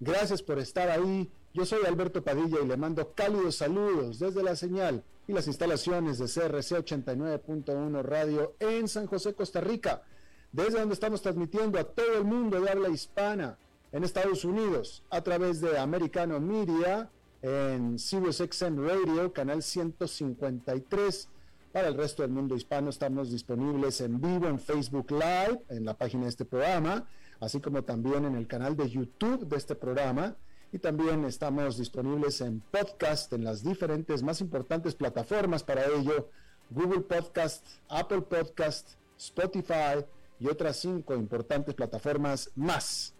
Gracias por estar ahí. Yo soy Alberto Padilla y le mando cálidos saludos desde la señal y las instalaciones de CRC 89.1 Radio en San José, Costa Rica, desde donde estamos transmitiendo a todo el mundo de habla hispana en Estados Unidos a través de Americano Media en SiriusXM Radio, canal 153. Para el resto del mundo hispano estamos disponibles en vivo en Facebook Live, en la página de este programa, así como también en el canal de YouTube de este programa y también estamos disponibles en podcast en las diferentes más importantes plataformas para ello, Google Podcast, Apple Podcast, Spotify y otras cinco importantes plataformas más.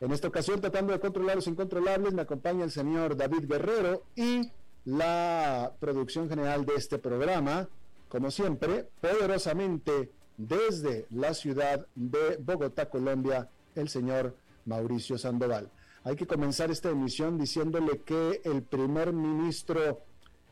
En esta ocasión, tratando de controlar los incontrolables, me acompaña el señor David Guerrero y la producción general de este programa, como siempre, poderosamente desde la ciudad de Bogotá, Colombia, el señor Mauricio Sandoval. Hay que comenzar esta emisión diciéndole que el primer ministro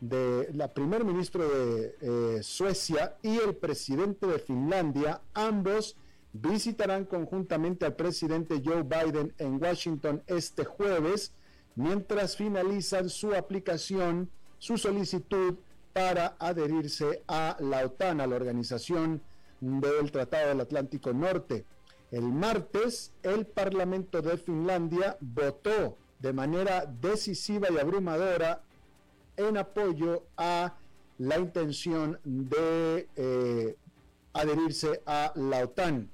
de la primer ministro de eh, Suecia y el presidente de Finlandia, ambos visitarán conjuntamente al presidente Joe Biden en Washington este jueves, mientras finalizan su aplicación, su solicitud para adherirse a la OTAN, a la organización del Tratado del Atlántico Norte. El martes, el Parlamento de Finlandia votó de manera decisiva y abrumadora en apoyo a la intención de eh, adherirse a la OTAN.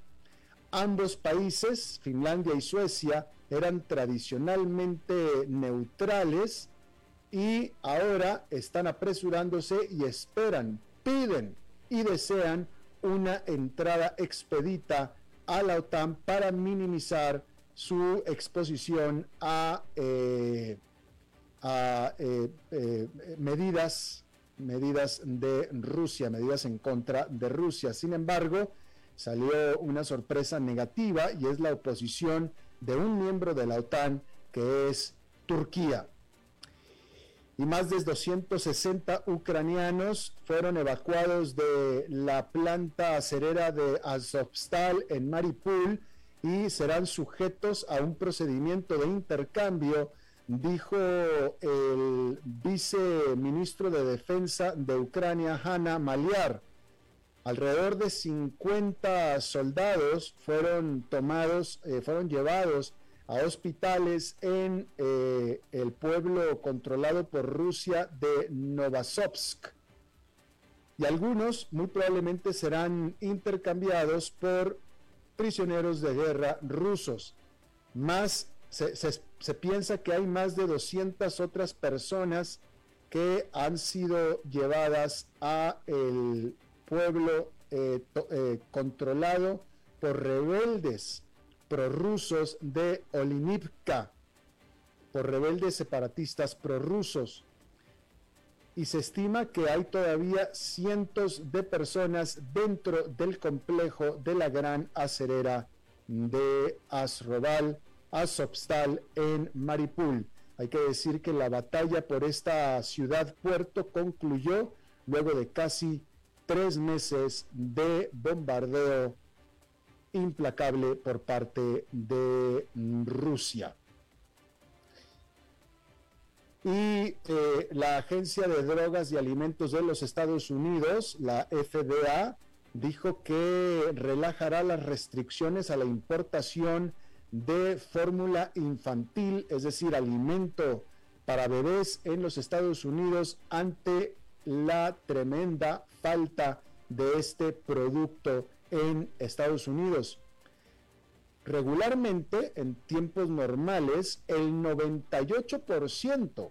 Ambos países, Finlandia y Suecia, eran tradicionalmente neutrales y ahora están apresurándose y esperan, piden y desean una entrada expedita a la OTAN para minimizar su exposición a, eh, eh, eh, medidas, medidas de Rusia, medidas en contra de Rusia. Sin embargo, salió una sorpresa negativa y es la oposición de un miembro de la OTAN que es Turquía y más de 260 ucranianos fueron evacuados de la planta acerera de Azovstal en Mariupol y serán sujetos a un procedimiento de intercambio, dijo el viceministro de Defensa de Ucrania, Hanna Maliar. Alrededor de 50 soldados fueron tomados, eh, fueron llevados a hospitales en eh, el pueblo controlado por Rusia de Novasovsk. Y algunos muy probablemente serán intercambiados por prisioneros de guerra rusos. Más se, piensa que hay más de 200 otras personas que han sido llevadas a el pueblo eh, eh, controlado por rebeldes prorrusos de Olinivka, por rebeldes separatistas prorrusos. Y se estima que hay todavía cientos de personas dentro del complejo de la gran acerera de Asrobal, Azovstal en Maripul. Hay que decir que la batalla por esta ciudad puerto concluyó luego de casi tres meses de bombardeo implacable por parte de Rusia. Y eh, la Agencia de Drogas y Alimentos de los Estados Unidos, la FDA, dijo que relajará las restricciones a la importación de fórmula infantil, es decir, alimento para bebés en los Estados Unidos ante la tremenda falta de este producto en Estados Unidos. Regularmente, en tiempos normales, el 98%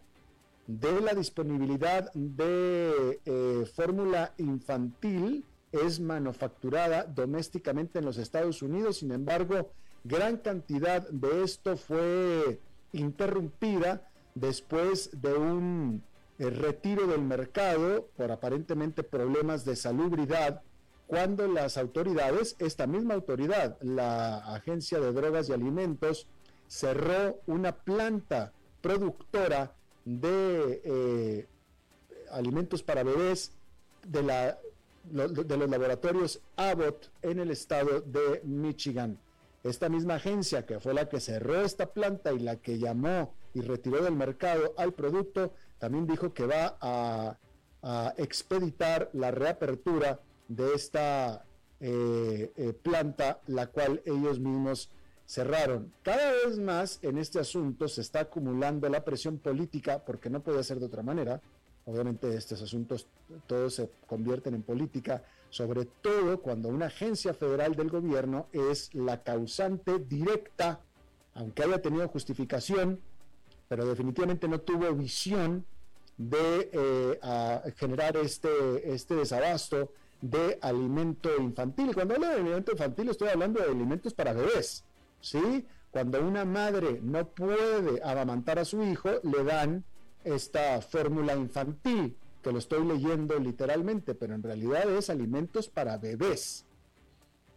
de la disponibilidad de eh, fórmula infantil es manufacturada domésticamente en los Estados Unidos. Sin embargo, gran cantidad de esto fue interrumpida después de un eh, retiro del mercado por aparentemente problemas de salubridad cuando las autoridades, esta misma autoridad, la Agencia de Drogas y Alimentos, cerró una planta productora de eh, alimentos para bebés de, la, de los laboratorios Abbott en el estado de Michigan. Esta misma agencia que fue la que cerró esta planta y la que llamó y retiró del mercado al producto, también dijo que va a, expeditar la reapertura de esta eh, eh, planta, la cual ellos mismos cerraron. Cada vez más en este asunto se está acumulando la presión política, porque no puede ser de otra manera. Obviamente estos asuntos todos se convierten en política, sobre todo cuando una agencia federal del gobierno es la causante directa, aunque haya tenido justificación, pero definitivamente no tuvo visión de eh, generar este, este desabasto de alimento infantil. Cuando hablo de alimento infantil estoy hablando de alimentos para bebés, ¿sí? Cuando una madre no puede amamantar a su hijo, le dan esta fórmula infantil, que lo estoy leyendo literalmente, pero en realidad es alimentos para bebés.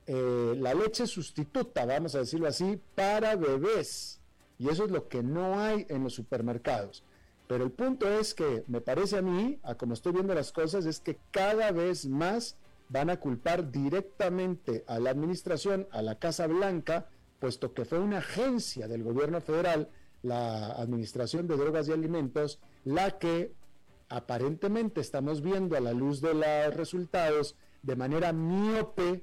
Eh, la leche sustituta, vamos a decirlo así, para bebés. Y eso es lo que no hay en los supermercados. Pero el punto es que me parece a mí, a como estoy viendo las cosas, es que cada vez más van a culpar directamente a la administración, a la Casa Blanca, puesto que fue una agencia del gobierno federal, la Administración de Drogas y Alimentos, la que aparentemente estamos viendo a la luz de los resultados, de manera miope,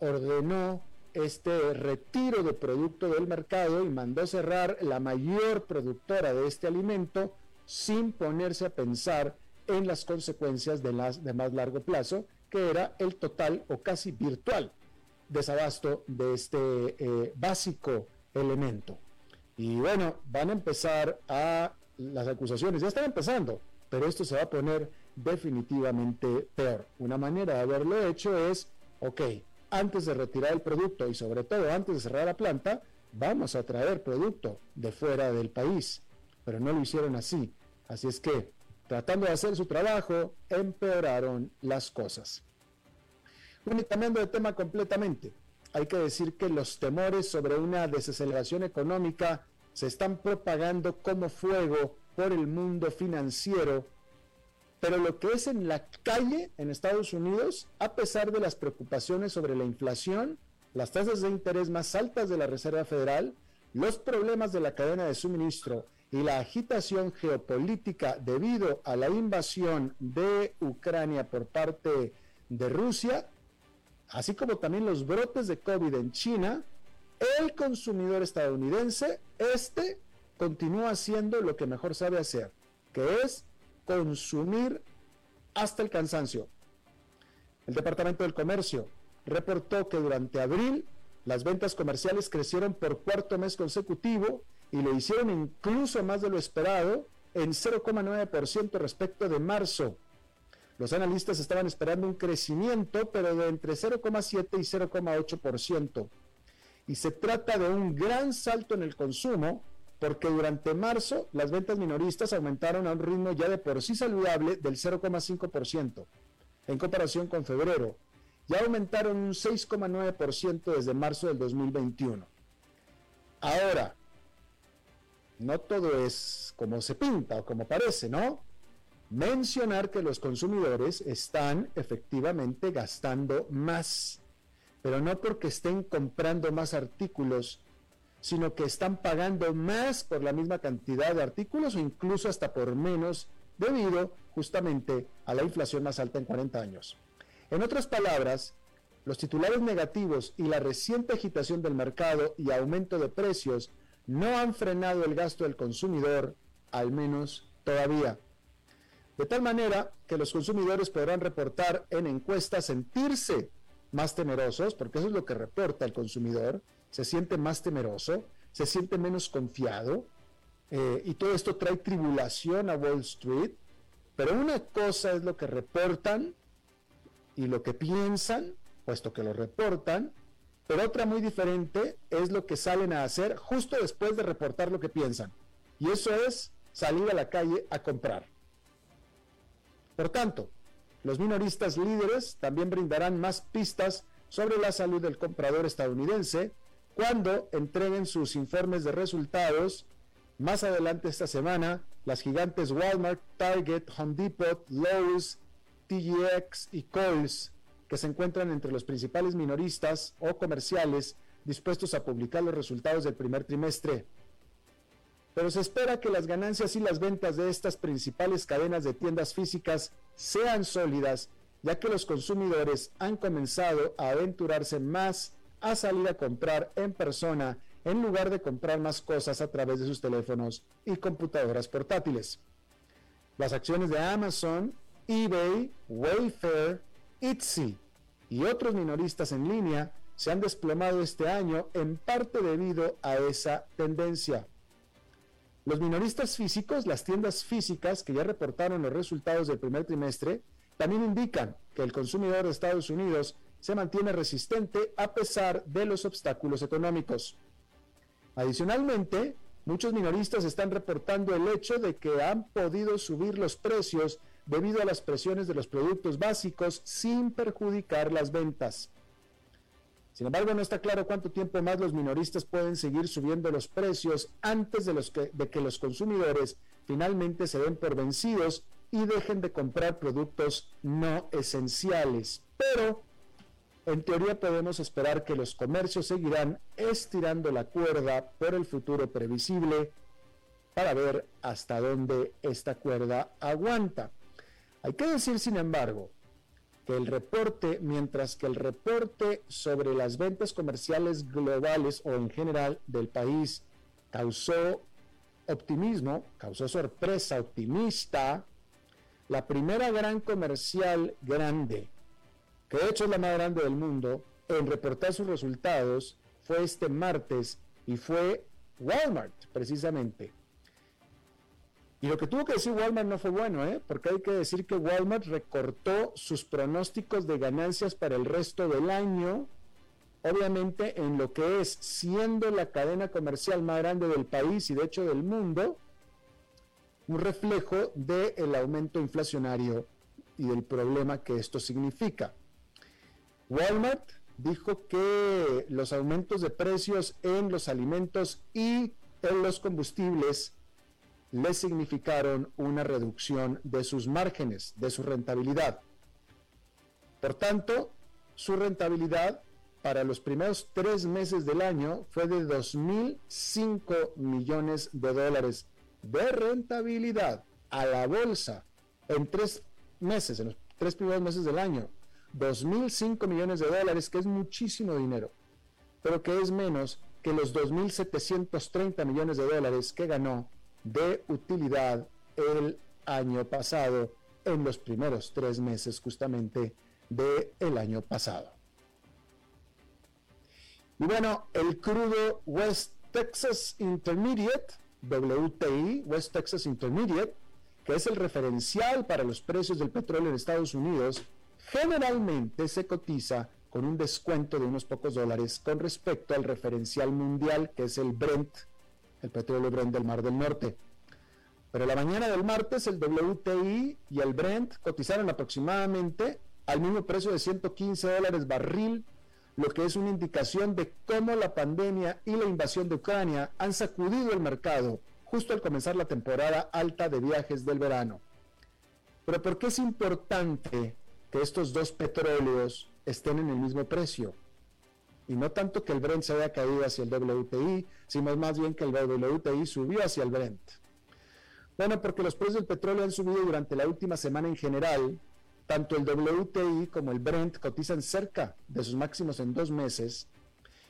ordenó este retiro de producto del mercado y mandó cerrar la mayor productora de este alimento sin ponerse a pensar en las consecuencias de, más largo plazo, que era el total o casi virtual desabasto de este eh, básico elemento. Y bueno, van a empezar a las acusaciones, ya están empezando, pero esto se va a poner definitivamente peor. Una manera de haberlo hecho es, ok, antes de retirar el producto y sobre todo antes de cerrar la planta, vamos a traer producto de fuera del país. Pero no lo hicieron así. Así es que, tratando de hacer su trabajo, empeoraron las cosas. Bueno, de tema completamente, hay que decir que los temores sobre una desaceleración económica se están propagando como fuego por el mundo financiero pero lo que es en la calle en Estados Unidos, a pesar de las preocupaciones sobre la inflación, las tasas de interés más altas de la Reserva Federal, los problemas de la cadena de suministro y la agitación geopolítica debido a la invasión de Ucrania por parte de Rusia, así como también los brotes de COVID en China, el consumidor estadounidense, este, continúa haciendo lo que mejor sabe hacer, que es consumir hasta el cansancio. El Departamento del Comercio reportó que durante abril las ventas comerciales crecieron por cuarto mes consecutivo y lo hicieron incluso más de lo esperado en 0,9% respecto de marzo. Los analistas estaban esperando un crecimiento, pero de entre 0,7 y 0,8%. Y se trata de un gran salto en el consumo porque durante marzo las ventas minoristas aumentaron a un ritmo ya de por sí saludable del 0,5% en comparación con febrero. Ya aumentaron un 6,9% desde marzo del 2021. Ahora, no todo es como se pinta o como parece, ¿no? Mencionar que los consumidores están efectivamente gastando más, pero no porque estén comprando más artículos sino que están pagando más por la misma cantidad de artículos o incluso hasta por menos debido justamente a la inflación más alta en 40 años. En otras palabras, los titulares negativos y la reciente agitación del mercado y aumento de precios no han frenado el gasto del consumidor, al menos todavía. De tal manera que los consumidores podrán reportar en encuestas sentirse más temerosos, porque eso es lo que reporta el consumidor, se siente más temeroso, se siente menos confiado, eh, y todo esto trae tribulación a Wall Street, pero una cosa es lo que reportan y lo que piensan, puesto que lo reportan, pero otra muy diferente es lo que salen a hacer justo después de reportar lo que piensan. Y eso es salir a la calle a comprar. Por tanto, los minoristas líderes también brindarán más pistas sobre la salud del comprador estadounidense cuando entreguen sus informes de resultados más adelante esta semana. Las gigantes Walmart, Target, Home Depot, Lowe's, TGX y Kohl's, se encuentran entre los principales minoristas o comerciales dispuestos a publicar los resultados del primer trimestre. Pero se espera que las ganancias y las ventas de estas principales cadenas de tiendas físicas sean sólidas, ya que los consumidores han comenzado a aventurarse más a salir a comprar en persona en lugar de comprar más cosas a través de sus teléfonos y computadoras portátiles. Las acciones de Amazon, eBay, Wayfair, Etsy y otros minoristas en línea se han desplomado este año en parte debido a esa tendencia. Los minoristas físicos, las tiendas físicas que ya reportaron los resultados del primer trimestre, también indican que el consumidor de Estados Unidos se mantiene resistente a pesar de los obstáculos económicos. Adicionalmente, muchos minoristas están reportando el hecho de que han podido subir los precios debido a las presiones de los productos básicos sin perjudicar las ventas. Sin embargo, no está claro cuánto tiempo más los minoristas pueden seguir subiendo los precios antes de, los que, de que los consumidores finalmente se den por vencidos y dejen de comprar productos no esenciales. Pero, en teoría podemos esperar que los comercios seguirán estirando la cuerda por el futuro previsible para ver hasta dónde esta cuerda aguanta. Hay que decir, sin embargo, que el reporte, mientras que el reporte sobre las ventas comerciales globales o en general del país causó optimismo, causó sorpresa optimista, la primera gran comercial grande, que de hecho es la más grande del mundo, en reportar sus resultados fue este martes y fue Walmart, precisamente. Y lo que tuvo que decir Walmart no fue bueno, ¿eh? porque hay que decir que Walmart recortó sus pronósticos de ganancias para el resto del año, obviamente en lo que es siendo la cadena comercial más grande del país y de hecho del mundo, un reflejo del aumento inflacionario y del problema que esto significa. Walmart dijo que los aumentos de precios en los alimentos y en los combustibles le significaron una reducción de sus márgenes, de su rentabilidad. Por tanto, su rentabilidad para los primeros tres meses del año fue de 2.005 millones de dólares de rentabilidad a la bolsa en tres meses, en los tres primeros meses del año. 2.005 millones de dólares, que es muchísimo dinero, pero que es menos que los 2.730 millones de dólares que ganó de utilidad el año pasado, en los primeros tres meses justamente del el año pasado. Y bueno, el crudo West Texas Intermediate, WTI, West Texas Intermediate, que es el referencial para los precios del petróleo en Estados Unidos, generalmente se cotiza con un descuento de unos pocos dólares con respecto al referencial mundial, que es el Brent, el petróleo Brent del Mar del Norte. Pero la mañana del martes el WTI y el Brent cotizaron aproximadamente al mismo precio de 115 dólares barril, lo que es una indicación de cómo la pandemia y la invasión de Ucrania han sacudido el mercado justo al comenzar la temporada alta de viajes del verano. Pero ¿por qué es importante que estos dos petróleos estén en el mismo precio? Y no tanto que el Brent se haya caído hacia el WTI, sino más bien que el WTI subió hacia el Brent. Bueno, porque los precios del petróleo han subido durante la última semana en general Tanto el WTI como el Brent cotizan cerca de sus máximos en dos meses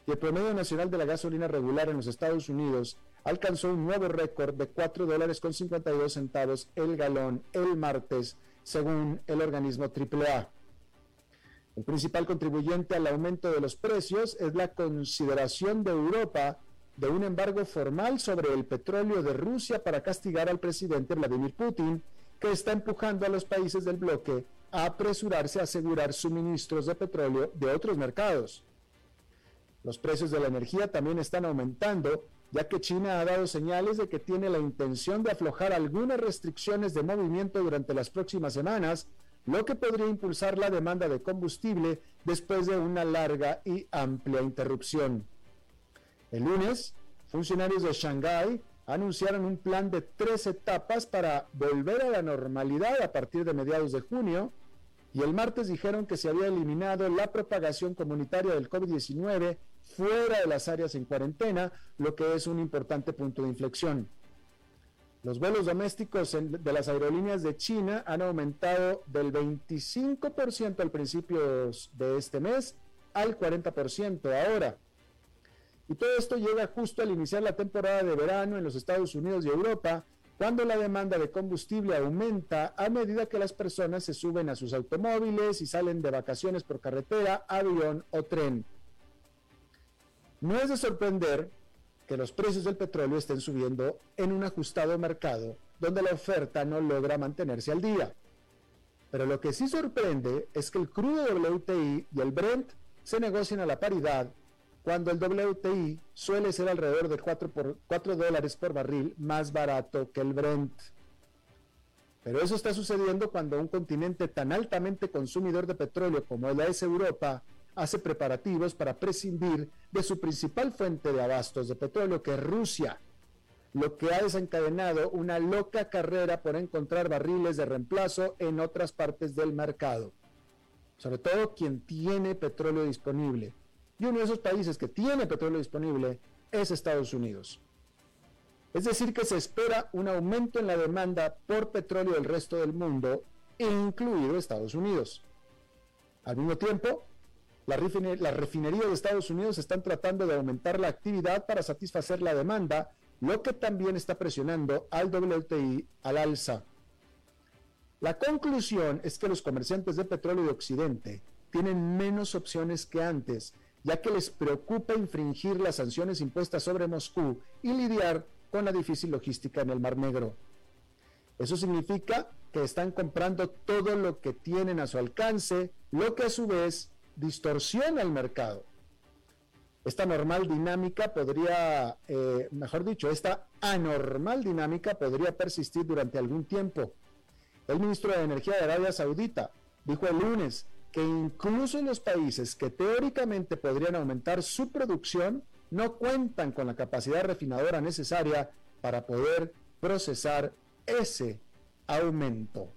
y el promedio nacional de la gasolina regular en los Estados Unidos alcanzó un nuevo récord de 4 dólares con 52 centavos el galón el martes, según el organismo AAA. El principal contribuyente al aumento de los precios es la consideración de Europa de un embargo formal sobre el petróleo de Rusia para castigar al presidente Vladimir Putin, que está empujando a los países del bloque a apresurarse a asegurar suministros de petróleo de otros mercados. Los precios de la energía también están aumentando, ya que China ha dado señales de que tiene la intención de aflojar algunas restricciones de movimiento durante las próximas semanas, lo que podría impulsar la demanda de combustible después de una larga y amplia interrupción. El lunes, funcionarios de Shanghái anunciaron un plan de tres etapas para volver a la normalidad a partir de mediados de junio y el martes dijeron que se había eliminado la propagación comunitaria del COVID-19 fuera de las áreas en cuarentena, lo que es un importante punto de inflexión. Los vuelos domésticos de las aerolíneas de China han aumentado del 25% al principio de este mes al 40% ahora. Y todo esto llega justo al iniciar la temporada de verano en los Estados Unidos y Europa, cuando la demanda de combustible aumenta a medida que las personas se suben a sus automóviles y salen de vacaciones por carretera, avión o tren. No es de sorprender que los precios del petróleo estén subiendo en un ajustado mercado donde la oferta no logra mantenerse al día. Pero lo que sí sorprende es que el crudo WTI y el Brent se negocian a la paridad cuando el WTI suele ser alrededor de 4, por, 4 dólares por barril más barato que el Brent. Pero eso está sucediendo cuando un continente tan altamente consumidor de petróleo como es Europa hace preparativos para prescindir de su principal fuente de abastos de petróleo, que es Rusia, lo que ha desencadenado una loca carrera por encontrar barriles de reemplazo en otras partes del mercado, sobre todo quien tiene petróleo disponible y uno de esos países que tiene petróleo disponible es Estados Unidos. Es decir, que se espera un aumento en la demanda por petróleo del resto del mundo, incluido Estados Unidos. Al mismo tiempo, las refinerías de Estados Unidos están tratando de aumentar la actividad para satisfacer la demanda, lo que también está presionando al WTI al alza. La conclusión es que los comerciantes de petróleo de Occidente tienen menos opciones que antes ya que les preocupa infringir las sanciones impuestas sobre Moscú y lidiar con la difícil logística en el Mar Negro. Eso significa que están comprando todo lo que tienen a su alcance, lo que a su vez distorsiona el mercado. Esta normal dinámica podría, eh, mejor dicho, esta anormal dinámica podría persistir durante algún tiempo. El ministro de Energía de Arabia Saudita dijo el lunes que incluso en los países que teóricamente podrían aumentar su producción, no cuentan con la capacidad refinadora necesaria para poder procesar ese aumento.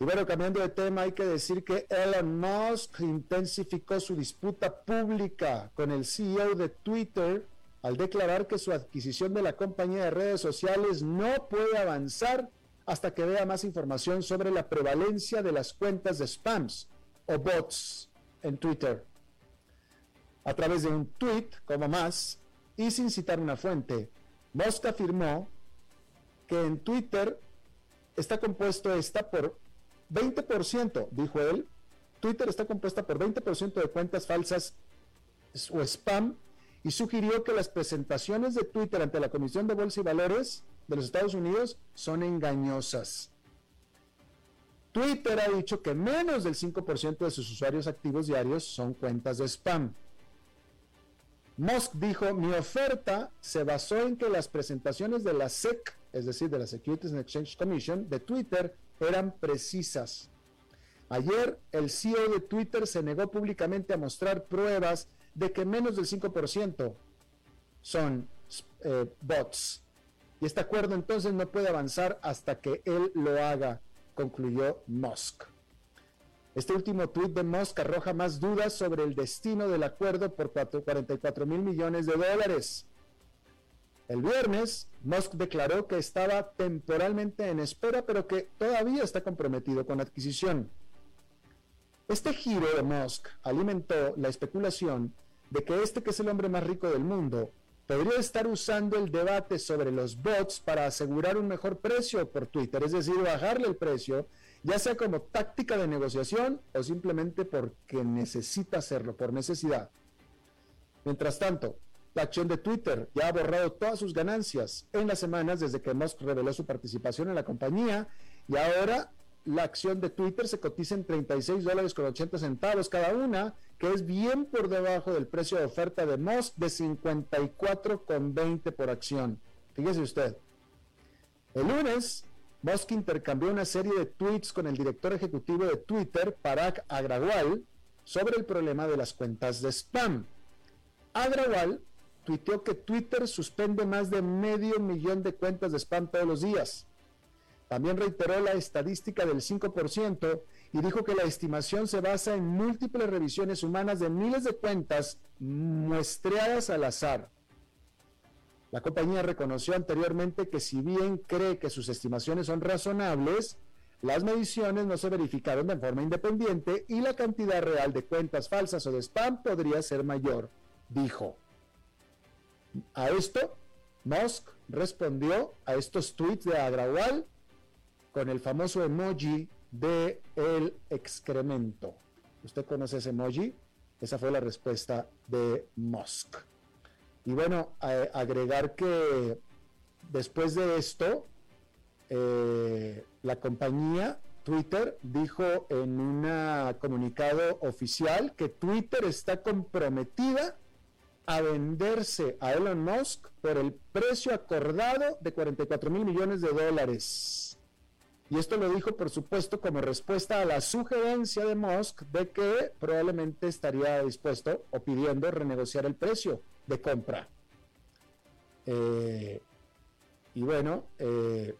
Y bueno, cambiando de tema, hay que decir que Elon Musk intensificó su disputa pública con el CEO de Twitter al declarar que su adquisición de la compañía de redes sociales no puede avanzar hasta que vea más información sobre la prevalencia de las cuentas de spams o bots en Twitter. A través de un tweet, como más, y sin citar una fuente, Musk afirmó que en Twitter está compuesto esta por 20%, dijo él, Twitter está compuesta por 20% de cuentas falsas o spam y sugirió que las presentaciones de Twitter ante la Comisión de Bolsa y Valores de los Estados Unidos son engañosas. Twitter ha dicho que menos del 5% de sus usuarios activos diarios son cuentas de spam. Musk dijo, mi oferta se basó en que las presentaciones de la SEC, es decir, de la Securities and Exchange Commission, de Twitter, eran precisas. Ayer, el CEO de Twitter se negó públicamente a mostrar pruebas de que menos del 5% son eh, bots. Y este acuerdo entonces no puede avanzar hasta que él lo haga, concluyó Musk. Este último tuit de Musk arroja más dudas sobre el destino del acuerdo por 44 mil millones de dólares. El viernes, Musk declaró que estaba temporalmente en espera, pero que todavía está comprometido con la adquisición. Este giro de Musk alimentó la especulación de que este, que es el hombre más rico del mundo, podría estar usando el debate sobre los bots para asegurar un mejor precio por Twitter, es decir, bajarle el precio, ya sea como táctica de negociación o simplemente porque necesita hacerlo, por necesidad. Mientras tanto, la acción de Twitter ya ha borrado todas sus ganancias en las semanas desde que Musk reveló su participación en la compañía y ahora la acción de Twitter se cotiza en 36 dólares con 80 centavos cada una, que es bien por debajo del precio de oferta de Musk de 54,20 por acción. Fíjese usted. El lunes, Musk intercambió una serie de tweets con el director ejecutivo de Twitter, Parag Agrawal, sobre el problema de las cuentas de spam. Agrawal tuiteó que Twitter suspende más de medio millón de cuentas de spam todos los días. También reiteró la estadística del 5% y dijo que la estimación se basa en múltiples revisiones humanas de miles de cuentas muestreadas al azar. La compañía reconoció anteriormente que si bien cree que sus estimaciones son razonables, las mediciones no se verificaron de forma independiente y la cantidad real de cuentas falsas o de spam podría ser mayor, dijo. A esto, Musk respondió a estos tweets de Agrawal con el famoso emoji de el excremento. ¿Usted conoce ese emoji? Esa fue la respuesta de Musk. Y bueno, agregar que después de esto, eh, la compañía Twitter dijo en un comunicado oficial que Twitter está comprometida a venderse a Elon Musk por el precio acordado de 44 mil millones de dólares. Y esto lo dijo, por supuesto, como respuesta a la sugerencia de Musk de que probablemente estaría dispuesto o pidiendo renegociar el precio de compra. Eh, y bueno, eh,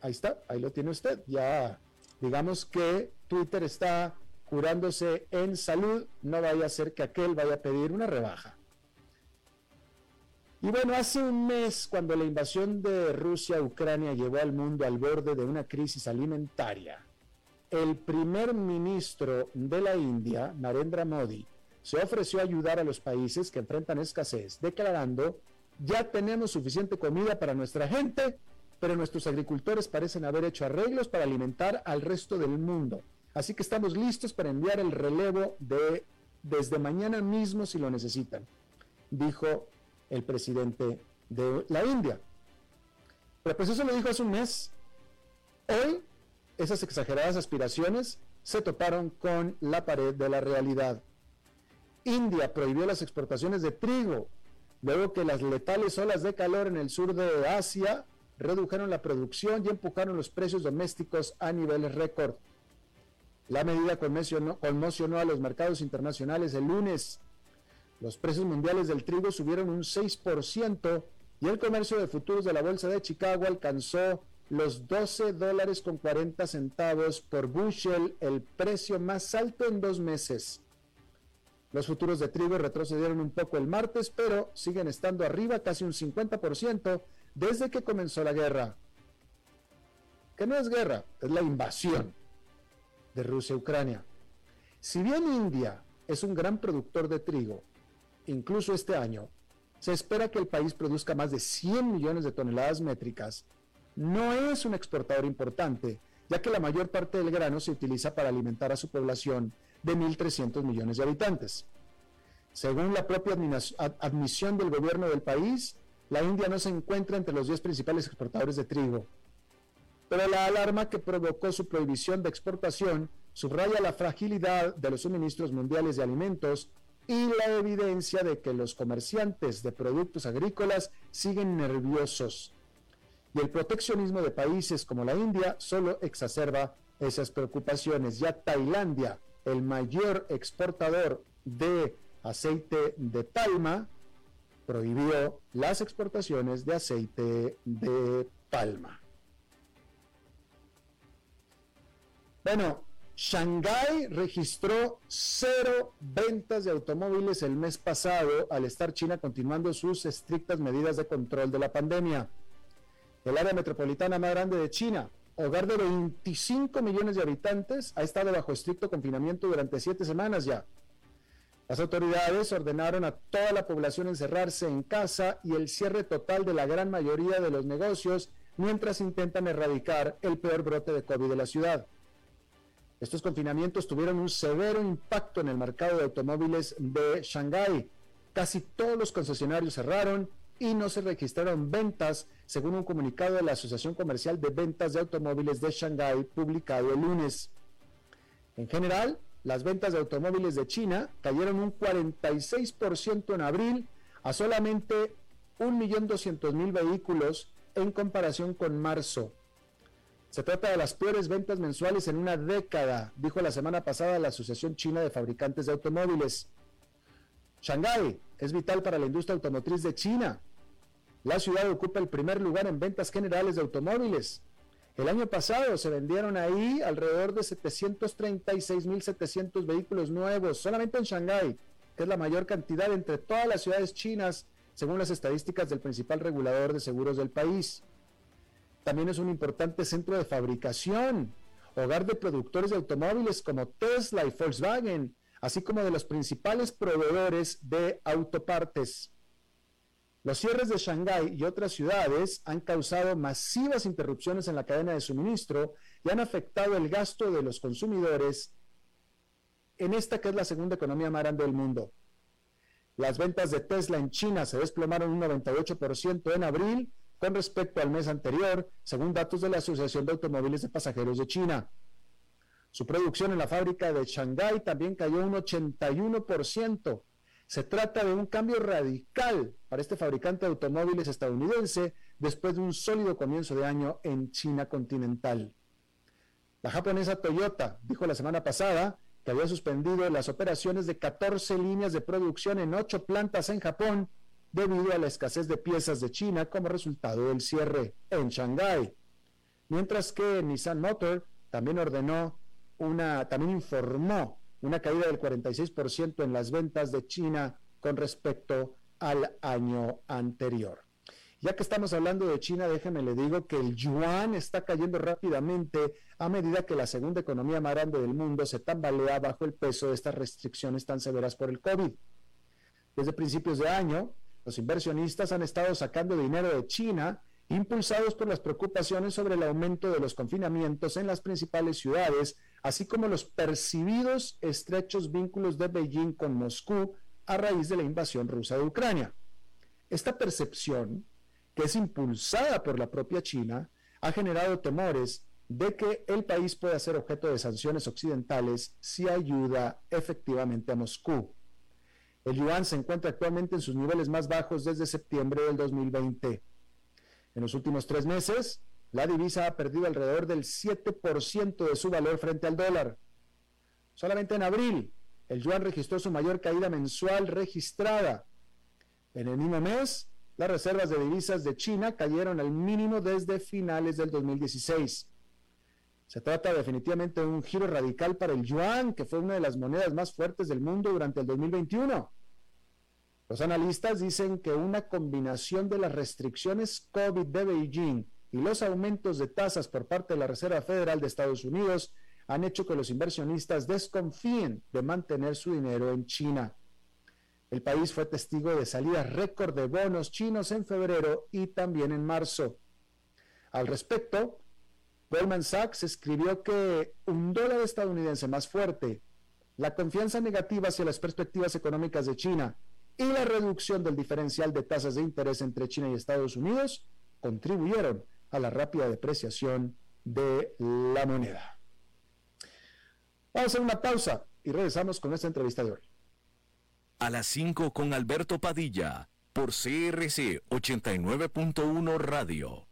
ahí está, ahí lo tiene usted. Ya digamos que Twitter está curándose en salud, no vaya a ser que aquel vaya a pedir una rebaja. Y bueno, hace un mes, cuando la invasión de Rusia a Ucrania llevó al mundo al borde de una crisis alimentaria, el primer ministro de la India, Narendra Modi, se ofreció a ayudar a los países que enfrentan escasez, declarando, ya tenemos suficiente comida para nuestra gente, pero nuestros agricultores parecen haber hecho arreglos para alimentar al resto del mundo. Así que estamos listos para enviar el relevo de desde mañana mismo si lo necesitan, dijo el presidente de la India. Pero pues eso lo dijo hace un mes. Hoy esas exageradas aspiraciones se toparon con la pared de la realidad. India prohibió las exportaciones de trigo, luego que las letales olas de calor en el sur de Asia redujeron la producción y empujaron los precios domésticos a niveles récord. La medida conmocionó, conmocionó a los mercados internacionales el lunes los precios mundiales del trigo subieron un 6% y el comercio de futuros de la Bolsa de Chicago alcanzó los 12 dólares con 40 centavos por bushel, el precio más alto en dos meses. Los futuros de trigo retrocedieron un poco el martes, pero siguen estando arriba casi un 50% desde que comenzó la guerra. Que no es guerra, es la invasión de Rusia a Ucrania. Si bien India es un gran productor de trigo, incluso este año, se espera que el país produzca más de 100 millones de toneladas métricas, no es un exportador importante, ya que la mayor parte del grano se utiliza para alimentar a su población de 1.300 millones de habitantes. Según la propia admisión del gobierno del país, la India no se encuentra entre los 10 principales exportadores de trigo. Pero la alarma que provocó su prohibición de exportación subraya la fragilidad de los suministros mundiales de alimentos y la evidencia de que los comerciantes de productos agrícolas siguen nerviosos. Y el proteccionismo de países como la India solo exacerba esas preocupaciones. Ya Tailandia, el mayor exportador de aceite de palma, prohibió las exportaciones de aceite de palma. Bueno, Shanghái registró cero ventas de automóviles el mes pasado al estar China continuando sus estrictas medidas de control de la pandemia. El área metropolitana más grande de China, hogar de 25 millones de habitantes, ha estado bajo estricto confinamiento durante siete semanas ya. Las autoridades ordenaron a toda la población encerrarse en casa y el cierre total de la gran mayoría de los negocios mientras intentan erradicar el peor brote de COVID de la ciudad. Estos confinamientos tuvieron un severo impacto en el mercado de automóviles de Shanghái. Casi todos los concesionarios cerraron y no se registraron ventas, según un comunicado de la Asociación Comercial de Ventas de Automóviles de Shanghái publicado el lunes. En general, las ventas de automóviles de China cayeron un 46% en abril a solamente 1.200.000 vehículos en comparación con marzo. Se trata de las peores ventas mensuales en una década, dijo la semana pasada la Asociación China de Fabricantes de Automóviles. Shanghái es vital para la industria automotriz de China. La ciudad ocupa el primer lugar en ventas generales de automóviles. El año pasado se vendieron ahí alrededor de 736.700 vehículos nuevos, solamente en Shanghái, que es la mayor cantidad entre todas las ciudades chinas, según las estadísticas del principal regulador de seguros del país. También es un importante centro de fabricación, hogar de productores de automóviles como Tesla y Volkswagen, así como de los principales proveedores de autopartes. Los cierres de Shanghái y otras ciudades han causado masivas interrupciones en la cadena de suministro y han afectado el gasto de los consumidores en esta que es la segunda economía más grande del mundo. Las ventas de Tesla en China se desplomaron un 98% en abril con respecto al mes anterior, según datos de la Asociación de Automóviles de Pasajeros de China. Su producción en la fábrica de Shanghái también cayó un 81%, se trata de un cambio radical para este fabricante de automóviles estadounidense después de un sólido comienzo de año en China continental. La japonesa Toyota dijo la semana pasada que había suspendido las operaciones de 14 líneas de producción en 8 plantas en Japón debido a la escasez de piezas de China como resultado del cierre en Shanghái. Mientras que Nissan Motor también ordenó una, también informó una caída del 46% en las ventas de China con respecto al año anterior. Ya que estamos hablando de China, déjeme le digo que el yuan está cayendo rápidamente a medida que la segunda economía más grande del mundo se tambalea bajo el peso de estas restricciones tan severas por el COVID. Desde principios de año, los inversionistas han estado sacando dinero de China, impulsados por las preocupaciones sobre el aumento de los confinamientos en las principales ciudades así como los percibidos estrechos vínculos de Beijing con Moscú a raíz de la invasión rusa de Ucrania. Esta percepción, que es impulsada por la propia China, ha generado temores de que el país pueda ser objeto de sanciones occidentales si ayuda efectivamente a Moscú. El yuan se encuentra actualmente en sus niveles más bajos desde septiembre del 2020. En los últimos tres meses, la divisa ha perdido alrededor del 7% de su valor frente al dólar. Solamente en abril, el yuan registró su mayor caída mensual registrada. En el mismo mes, las reservas de divisas de China cayeron al mínimo desde finales del 2016. Se trata definitivamente de un giro radical para el yuan, que fue una de las monedas más fuertes del mundo durante el 2021. Los analistas dicen que una combinación de las restricciones COVID de Beijing y los aumentos de tasas por parte de la Reserva Federal de Estados Unidos han hecho que los inversionistas desconfíen de mantener su dinero en China. El país fue testigo de salidas récord de bonos chinos en febrero y también en marzo. Al respecto, Goldman Sachs escribió que un dólar estadounidense más fuerte, la confianza negativa hacia las perspectivas económicas de China y la reducción del diferencial de tasas de interés entre China y Estados Unidos contribuyeron a la rápida depreciación de la moneda. Vamos a hacer una pausa y regresamos con esta entrevista de hoy. A las 5 con Alberto Padilla, por CRC 89.1 Radio.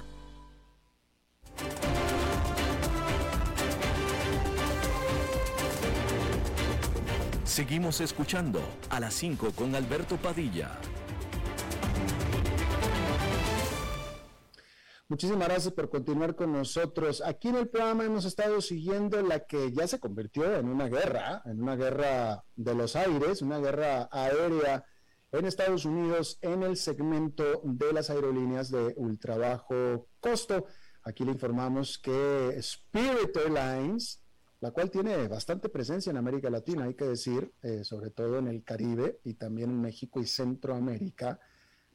Seguimos escuchando a las 5 con Alberto Padilla. Muchísimas gracias por continuar con nosotros. Aquí en el programa hemos estado siguiendo la que ya se convirtió en una guerra, en una guerra de los aires, una guerra aérea en Estados Unidos en el segmento de las aerolíneas de ultra bajo costo. Aquí le informamos que Spirit Airlines, la cual tiene bastante presencia en América Latina, hay que decir, eh, sobre todo en el Caribe y también en México y Centroamérica,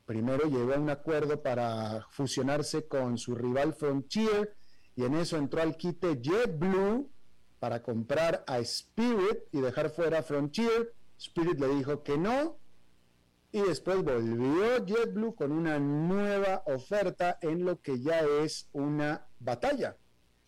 Primero llegó a un acuerdo para fusionarse con su rival Frontier y en eso entró al quite JetBlue para comprar a Spirit y dejar fuera a Frontier. Spirit le dijo que no y después volvió JetBlue con una nueva oferta en lo que ya es una batalla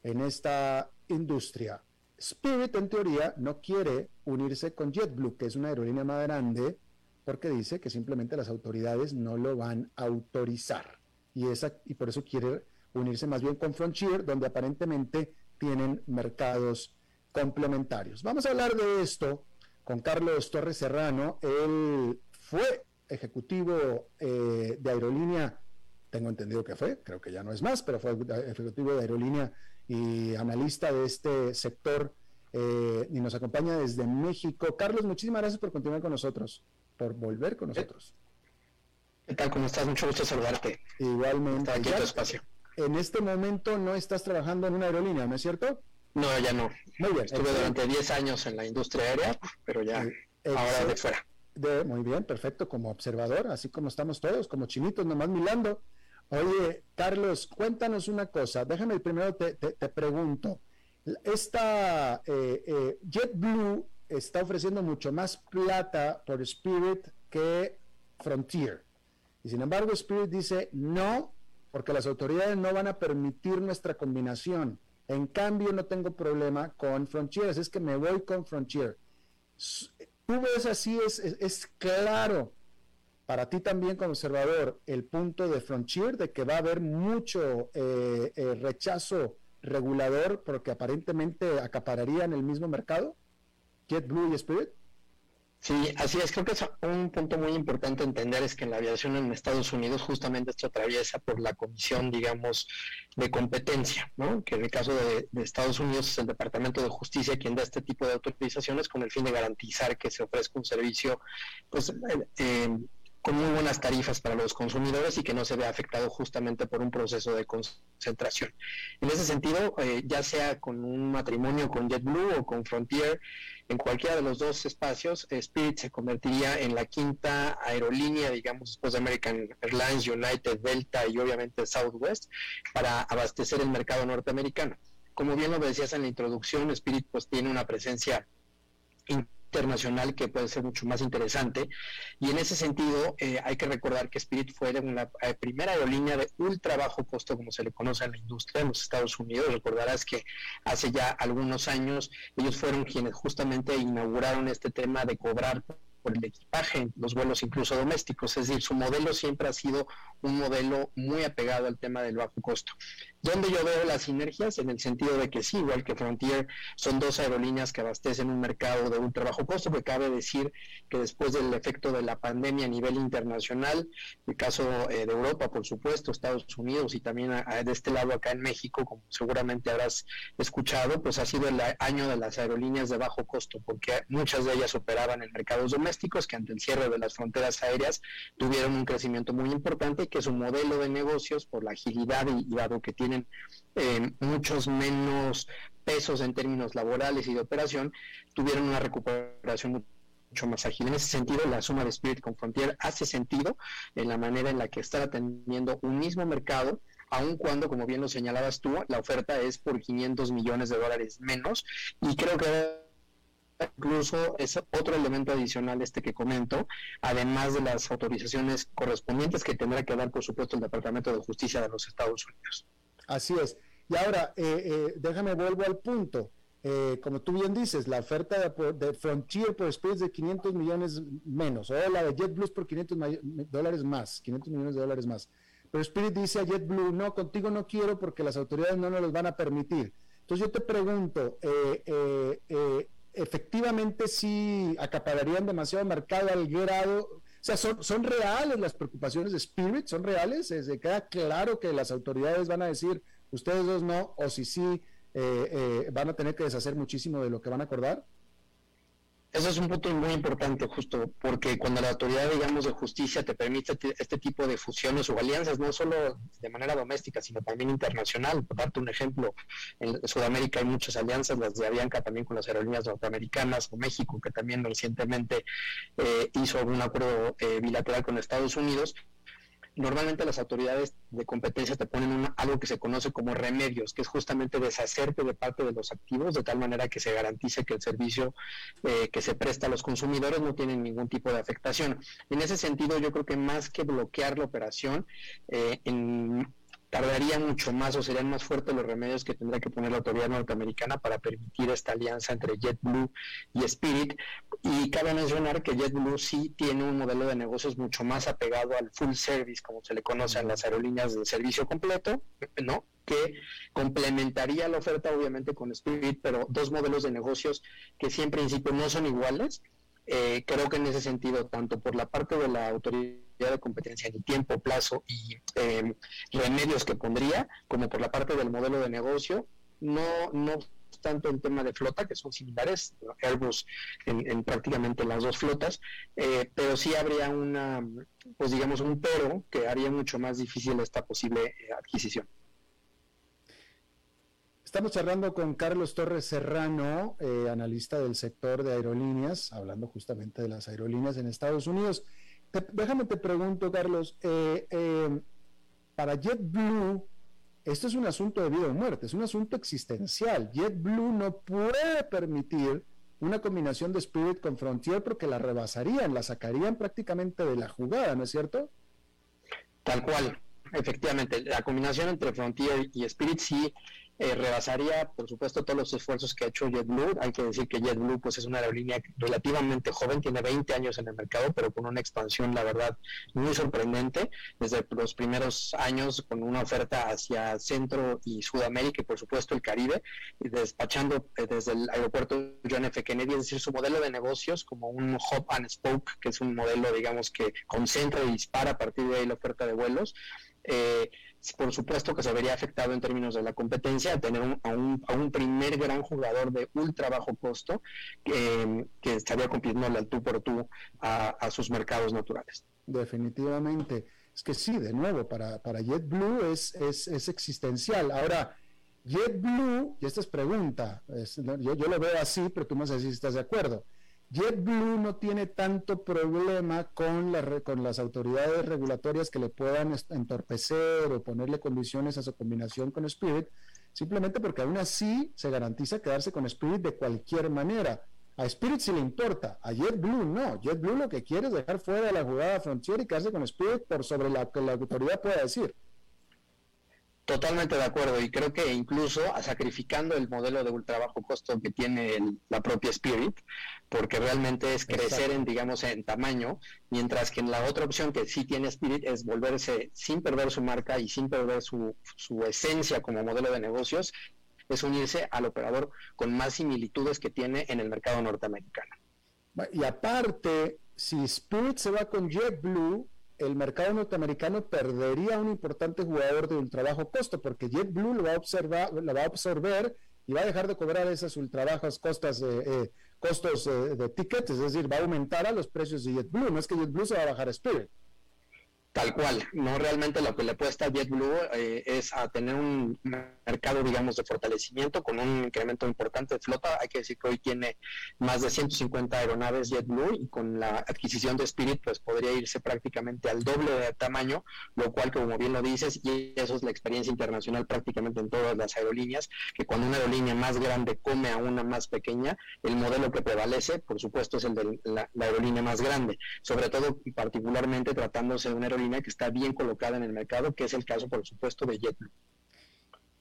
en esta industria. Spirit en teoría no quiere unirse con JetBlue, que es una aerolínea más grande porque dice que simplemente las autoridades no lo van a autorizar. Y, esa, y por eso quiere unirse más bien con Frontier, donde aparentemente tienen mercados complementarios. Vamos a hablar de esto con Carlos Torres Serrano. Él fue ejecutivo eh, de aerolínea, tengo entendido que fue, creo que ya no es más, pero fue ejecutivo de aerolínea y analista de este sector eh, y nos acompaña desde México. Carlos, muchísimas gracias por continuar con nosotros por volver con nosotros. ¿Qué tal? ¿Cómo estás? Mucho gusto saludarte. Igualmente. aquí en espacio. En este momento no estás trabajando en una aerolínea, ¿no es cierto? No, ya no. Muy bien. Estuve durante 10 años en la industria aérea, pero ya ahora de fuera. Muy bien, perfecto, como observador, así como estamos todos, como chinitos, nomás milando. Oye, Carlos, cuéntanos una cosa. Déjame primero te, te, pregunto. Esta eh, eh, JetBlue está ofreciendo mucho más plata por Spirit que Frontier. Y sin embargo, Spirit dice no, porque las autoridades no van a permitir nuestra combinación. En cambio, no tengo problema con Frontier, es que me voy con Frontier. Tú ves así, es, es, claro para ti también como observador el punto de Frontier de que va a haber mucho eh, eh, rechazo regulador porque aparentemente acapararían el mismo mercado? JetBlue y Spirit? Sí, así es. Creo que es un punto muy importante entender es que en la aviación en Estados Unidos justamente esto atraviesa por la comisión, digamos, de competencia, ¿no? Que en el caso de, Estados Unidos es el Departamento de Justicia quien da este tipo de autorizaciones con el fin de garantizar que se ofrezca un servicio, pues, eh, eh, con muy buenas tarifas para los consumidores y que no se vea afectado justamente por un proceso de concentración. En ese sentido, eh, ya sea con un matrimonio con JetBlue o con Frontier, en cualquiera de los dos espacios, Spirit se convertiría en la quinta aerolínea, digamos, después de American Airlines, United, Delta y obviamente Southwest, para abastecer el mercado norteamericano. Como bien lo decías en la introducción, Spirit pues tiene una presencia internacional que puede ser mucho más interesante. Y en ese sentido, eh, hay que recordar que Spirit fue una eh, primera aerolínea de ultra bajo costo, como se le conoce en la industria en los Estados Unidos. Recordarás que hace ya algunos años ellos fueron quienes justamente inauguraron este tema de cobrar el equipaje, los vuelos incluso domésticos. Es decir, su modelo siempre ha sido un modelo muy apegado al tema del bajo costo. ¿Dónde yo veo las sinergias? En el sentido de que sí, igual que Frontier, son dos aerolíneas que abastecen un mercado de ultra bajo costo, porque cabe decir que después del efecto de la pandemia a nivel internacional, el caso eh, de Europa, por supuesto, Estados Unidos y también de este lado acá en México, como seguramente habrás escuchado, pues ha sido el año de las aerolíneas de bajo costo, porque muchas de ellas operaban en mercados domésticos que ante el cierre de las fronteras aéreas tuvieron un crecimiento muy importante y que su modelo de negocios, por la agilidad y, dado que tiene tienen eh, muchos menos pesos en términos laborales y de operación, tuvieron una recuperación mucho más ágil. En ese sentido, la suma de Spirit con Frontier hace sentido en la manera en la que están atendiendo un mismo mercado, aun cuando, como bien lo señalabas tú, la oferta es por 500 millones de dólares menos. Y creo que incluso es otro elemento adicional este que comento, además de las autorizaciones correspondientes que tendrá que dar, por supuesto, el Departamento de Justicia de los Estados Unidos. Así es. Y ahora, eh, eh, déjame vuelvo al punto. Eh, como tú bien dices, la oferta de, Frontier por es de 500 millones menos, o la de JetBlue por 500 dólares más, 500 millones de dólares más. Pero Spirit dice a JetBlue, no, contigo no quiero porque las autoridades no nos los van a permitir. Entonces yo te pregunto, efectivamente sí acapararían demasiado mercado al grado, o sea, son, son reales las preocupaciones de Spirit, son reales, se queda claro que las autoridades van a decir, ustedes dos no, o si sí, eh, eh, van a tener que deshacer muchísimo de lo que van a acordar. Eso es un punto muy importante, justo, porque cuando la autoridad, digamos, de justicia te permite este tipo de fusiones o alianzas, no solo de manera doméstica, sino también internacional. Por darte un ejemplo, en Sudamérica hay muchas alianzas, las de Avianca también con las aerolíneas norteamericanas, o México, que también recientemente eh, hizo algún acuerdo eh, bilateral con Estados Unidos normalmente las autoridades de competencia te ponen algo que se conoce como remedios, que es justamente deshacerte de parte de los activos de tal manera que se garantice que el servicio eh, que se presta a los consumidores no tiene ningún tipo de afectación. En ese sentido, yo creo que más que bloquear la operación, eh, en tardaría mucho más o serían más fuertes los remedios que tendría que poner la autoridad norteamericana para permitir esta alianza entre JetBlue y Spirit. Y cabe mencionar que JetBlue sí tiene un modelo de negocios mucho más apegado al full service, como se le conoce en las aerolíneas de servicio completo, ¿no? que complementaría la oferta obviamente con Spirit, pero dos modelos de negocios que sí en principio no son iguales eh, creo que en ese sentido, tanto por la parte de la autoridad de competencia en tiempo, plazo y eh, remedios que pondría, como por la parte del modelo de negocio, no, no tanto en tema de flota, que son similares, Airbus en, prácticamente las dos flotas, eh, pero sí habría una, pues digamos, un pero que haría mucho más difícil esta posible adquisición. Estamos charlando con Carlos Torres Serrano, eh, analista del sector de aerolíneas, hablando justamente de las aerolíneas en Estados Unidos. déjame te pregunto, Carlos, eh, eh, para JetBlue, esto es un asunto de vida o muerte, es un asunto existencial. JetBlue no puede permitir una combinación de Spirit con Frontier porque la rebasarían, la sacarían prácticamente de la jugada, ¿no es cierto? Tal cual, efectivamente. La combinación entre Frontier y Spirit sí eh, rebasaría, por supuesto, todos los esfuerzos que ha hecho JetBlue. Hay que decir que JetBlue pues, es una aerolínea relativamente joven, tiene 20 años en el mercado, pero con una expansión, la verdad, muy sorprendente. Desde los primeros años, con una oferta hacia Centro y Sudamérica y, por supuesto, el Caribe, y despachando eh, desde el aeropuerto John F. Kennedy, es decir, su modelo de negocios como un hub and spoke, que es un modelo, digamos, que concentra y dispara a partir de ahí la oferta de vuelos. Eh, por supuesto que se vería afectado en términos de la competencia a tener a, un, primer gran jugador de ultra bajo costo que estaría compitiendo al tú por tú a, sus mercados naturales. Definitivamente. Es que sí, de nuevo, para, para JetBlue es, es, existencial. Ahora, JetBlue, y esta es pregunta, yo, yo, lo veo así, pero tú me vas si estás de acuerdo. JetBlue no tiene tanto problema con, la, con las autoridades regulatorias que le puedan entorpecer o ponerle condiciones a su combinación con Spirit, simplemente porque aún así se garantiza quedarse con Spirit de cualquier manera. A Spirit sí le importa, a JetBlue no. JetBlue lo que quiere es dejar fuera de la jugada Frontier y quedarse con Spirit por sobre lo que la autoridad pueda decir. Totalmente de acuerdo y creo que incluso sacrificando el modelo de ultra bajo costo que tiene la propia Spirit, porque realmente es crecer en digamos en tamaño, mientras que en la otra opción que sí tiene Spirit es volverse sin perder su marca y sin perder su, su esencia como modelo de negocios, es unirse al operador con más similitudes que tiene en el mercado norteamericano. Y aparte, si Spirit se va con JetBlue, el mercado norteamericano perdería un importante jugador de ultra bajo costo, porque JetBlue lo va a observar, lo va a absorber y va a dejar de cobrar esas ultra bajas costas, eh, costos eh, de tickets, es decir, va a aumentar a los precios de JetBlue. No es que JetBlue se va a bajar a Spirit. Tal cual, no realmente lo que le puede estar JetBlue eh, es a tener un mercado, digamos, de fortalecimiento con un incremento importante de flota. Hay que decir que hoy tiene más de 150 aeronaves JetBlue y con la adquisición de Spirit, pues podría irse prácticamente al doble de tamaño, lo cual, como bien lo dices, y eso es la experiencia internacional prácticamente en todas las aerolíneas, que cuando una aerolínea más grande come a una más pequeña, el modelo que prevalece, por supuesto, es el de la, la aerolínea más grande, sobre todo y particularmente tratándose de una aerolínea que está bien colocada en el mercado, que es el caso, por supuesto, de JetBlue.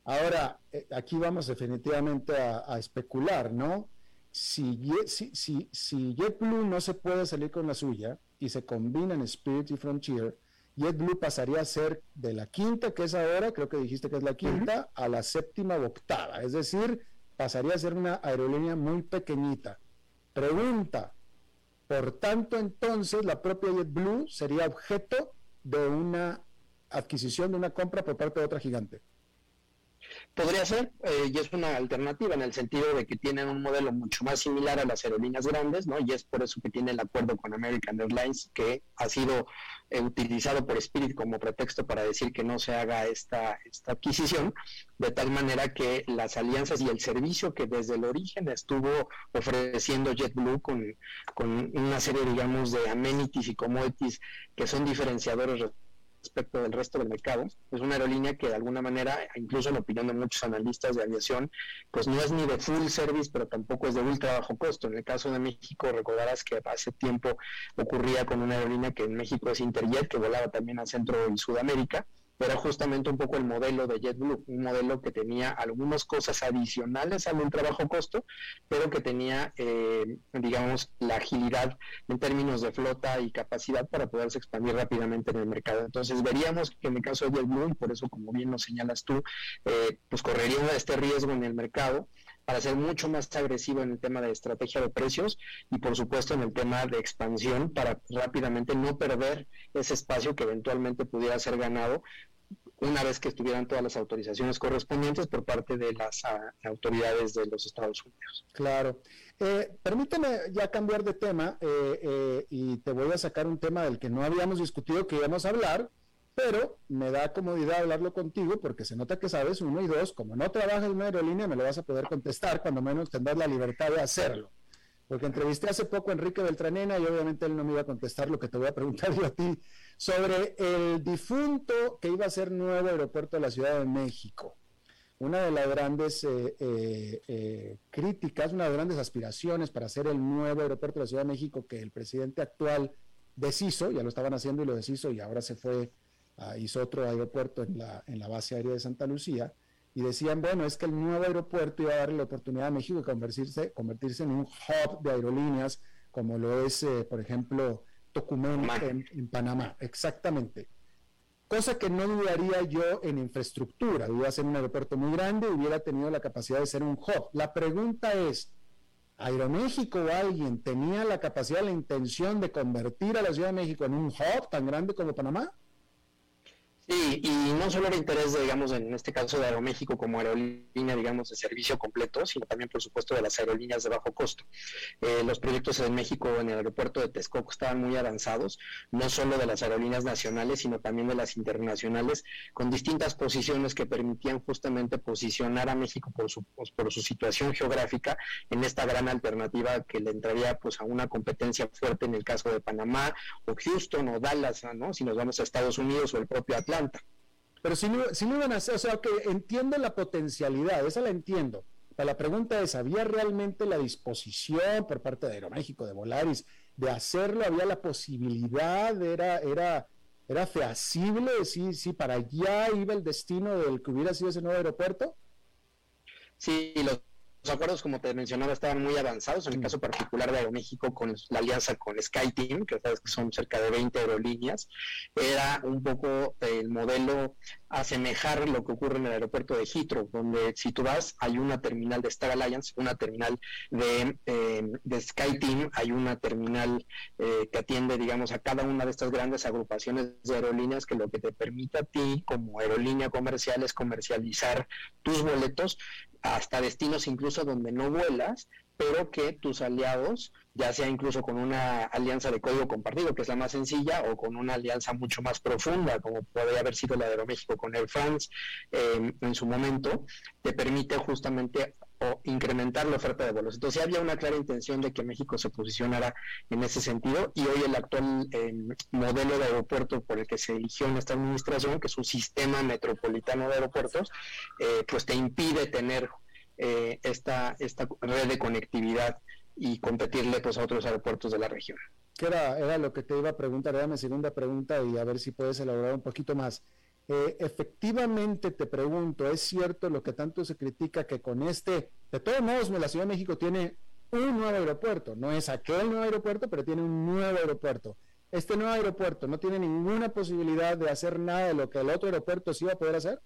Ahora, eh, aquí vamos definitivamente a, especular, ¿no? Si, si, si, si, JetBlue no se puede salir con la suya y se combinan Spirit y Frontier, JetBlue pasaría a ser de la quinta, que es ahora, creo que dijiste que es la quinta, a la séptima o octava. Es decir, pasaría a ser una aerolínea muy pequeñita. Pregunta, por tanto, entonces la propia JetBlue sería objeto de una adquisición, de una compra por parte de otra gigante. Podría ser, eh, y es una alternativa en el sentido de que tienen un modelo mucho más similar a las aerolíneas grandes, ¿no? Y es por eso que tiene el acuerdo con American Airlines, que ha sido eh, utilizado por Spirit como pretexto para decir que no se haga esta, esta adquisición, de tal manera que las alianzas y el servicio que desde el origen estuvo ofreciendo JetBlue con, con una serie, digamos, de amenities y commodities que son diferenciadores respecto del resto del mercado. Es una aerolínea que de alguna manera, incluso en opinión de muchos analistas de aviación, pues no es ni de full service, pero tampoco es de ultra bajo costo. En el caso de México, recordarás que hace tiempo ocurría con una aerolínea que en México es Interjet, que volaba también a Centro y Sudamérica, era justamente un poco el modelo de JetBlue, un modelo que tenía algunas cosas adicionales al un trabajo costo, pero que tenía, eh, digamos, la agilidad en términos de flota y capacidad para poderse expandir rápidamente en el mercado. Entonces veríamos que en el caso de JetBlue, por eso como bien lo señalas tú, eh, pues correría este riesgo en el mercado para ser mucho más agresivo en el tema de estrategia de precios y por supuesto en el tema de expansión para rápidamente no perder ese espacio que eventualmente pudiera ser ganado una vez que estuvieran todas las autorizaciones correspondientes por parte de las ah, autoridades de los Estados Unidos. Claro. Eh, permíteme ya cambiar de tema eh, eh, y te voy a sacar un tema del que no habíamos discutido que íbamos a hablar, pero me da comodidad hablarlo contigo porque se nota que sabes, uno y dos, como no trabajas en una aerolínea, me lo vas a poder contestar, cuando menos tendrás la libertad de hacerlo. Porque entrevisté hace poco a Enrique Beltranena y obviamente él no me iba a contestar lo que te voy a preguntar yo a ti sobre el difunto que iba a ser nuevo aeropuerto de la Ciudad de México. Una de las grandes eh, eh, eh, críticas, una de las grandes aspiraciones para hacer el nuevo aeropuerto de la Ciudad de México que el presidente actual deshizo, ya lo estaban haciendo y lo deshizo y ahora se fue Ah, hizo otro aeropuerto en la, en la base aérea de Santa Lucía, y decían, bueno, es que el nuevo aeropuerto iba a darle la oportunidad a México de convertirse, convertirse en un hub de aerolíneas, como lo es, eh, por ejemplo, Tocumen en, Panamá. Exactamente. Cosa que no dudaría yo en infraestructura. Iba a ser un aeropuerto muy grande y hubiera tenido la capacidad de ser un hub. La pregunta es, ¿Aeroméxico o alguien tenía la capacidad, la intención de convertir a la Ciudad de México en un hub tan grande como Panamá? Sí, y no solo el interés, digamos, en este caso de Aeroméxico como aerolínea, digamos, de servicio completo, sino también, por supuesto, de las aerolíneas de bajo costo. Eh, los proyectos en México en el aeropuerto de Texcoco estaban muy avanzados, no solo de las aerolíneas nacionales, sino también de las internacionales, con distintas posiciones que permitían justamente posicionar a México por su, pues, por su situación geográfica en esta gran alternativa que le entraría pues a una competencia fuerte en el caso de Panamá o Houston o Dallas, ¿no? Si nos vamos a Estados Unidos o el propio Pero si no, si no iban a hacer, o sea, que entiendo la potencialidad, esa la entiendo. Pero la pregunta es, ¿había realmente la disposición por parte de Aeroméxico, de Volaris, de hacerlo? ¿Había la posibilidad? ¿Era, era ¿Era feasible? ¿Sí, sí, para allá iba el destino del que hubiera sido ese nuevo aeropuerto? Sí, los los acuerdos, como te mencionaba, estaban muy avanzados. En el caso particular de Aeroméxico, con la alianza con SkyTeam, que sabes que son cerca de 20 aerolíneas, era un poco el modelo asemejar lo que ocurre en el aeropuerto de Heathrow, donde si tú vas, hay una terminal de Star Alliance, una terminal de, eh, de SkyTeam, hay una terminal eh, que atiende, digamos, a cada una de estas grandes agrupaciones de aerolíneas, que lo que te permite a ti, como aerolínea comercial, es comercializar tus boletos hasta destinos incluso donde no vuelas, pero que tus aliados, ya sea incluso con una alianza de código compartido, que es la más sencilla, o con una alianza mucho más profunda, como podría haber sido la de Aeroméxico con Air France em, en su momento, te permite justamente incrementar la oferta de vuelos. Entonces había una clara intención de que México se posicionara en ese sentido y hoy el actual em, modelo de aeropuerto por el que se eligió en esta administración, que es un sistema metropolitano de aeropuertos, eh, pues te impide tener eh, esta, esta red de conectividad y competirle pues a otros aeropuertos de la región. Que era, era lo que te iba a preguntar, era mi segunda pregunta y a ver si puedes elaborar un poquito más. Eh, efectivamente, te pregunto, ¿es cierto lo que tanto se critica que con este, de todos modos, la Ciudad de México tiene un nuevo aeropuerto, no es aquel nuevo aeropuerto, pero tiene un nuevo aeropuerto. Este nuevo aeropuerto no tiene ninguna posibilidad de hacer nada de lo que el otro aeropuerto sí va a poder hacer.